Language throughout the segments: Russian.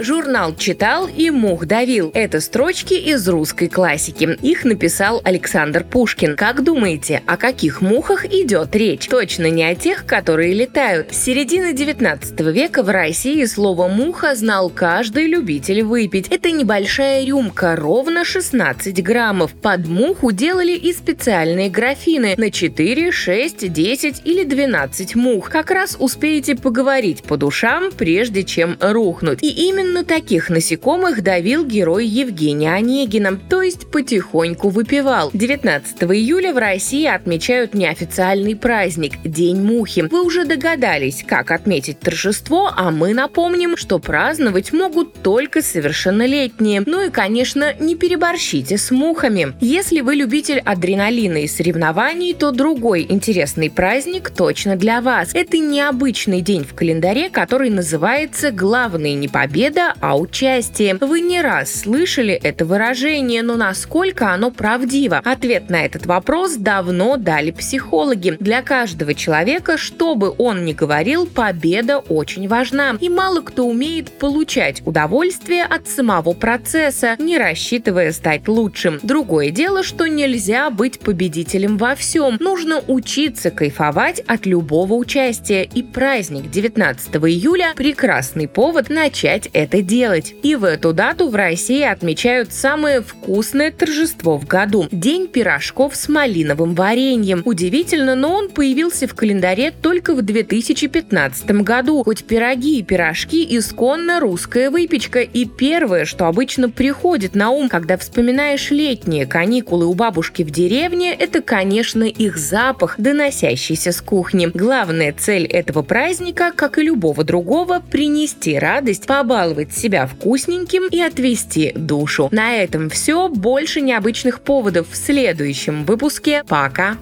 Журнал читал и мух давил. Это строчки из русской классики. Их написал Александр Пушкин. Как думаете, о каких мухах идет речь? Точно не о тех, которые летают. С середины 19 века в России слово «муха» знал каждый любитель выпить. Это небольшая рюмка, ровно 16 граммов. Под муху делали и специальные графины на 4, 6, 10 или 12 мух. Как раз успеете поговорить по душам, прежде чем рухнуть. И именно Именно таких насекомых давил герой Евгения Онегина, то есть потихоньку выпивал. 19 июля в России отмечают неофициальный праздник – День мухи. Вы уже догадались, как отметить торжество, а мы напомним, что праздновать могут только совершеннолетние. Ну и, конечно, не переборщите с мухами. Если вы любитель адреналина и соревнований, то другой интересный праздник точно для вас. Это необычный день в календаре, который называется «Главные не победы, победа, а участие. Вы не раз слышали это выражение, но насколько оно правдиво? Ответ на этот вопрос давно дали психологи. Для каждого человека, что бы он ни говорил, победа очень важна. И мало кто умеет получать удовольствие от самого процесса, не рассчитывая стать лучшим. Другое дело, что нельзя быть победителем во всем. Нужно учиться кайфовать от любого участия. И праздник 19 июля – прекрасный повод начать это делать. И в эту дату в России отмечают самое вкусное торжество в году – День пирожков с малиновым вареньем. Удивительно, но он появился в календаре только в 2015 году. Хоть пироги и пирожки – исконно русская выпечка. И первое, что обычно приходит на ум, когда вспоминаешь летние каникулы у бабушки в деревне, это, конечно, их запах, доносящийся с кухни. Главная цель этого праздника, как и любого другого, принести радость, побаловать почувствовать себя вкусненьким и отвести душу. На этом все. Больше необычных поводов в следующем выпуске. Пока!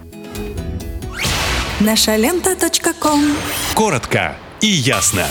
Наша лента. Коротко и ясно.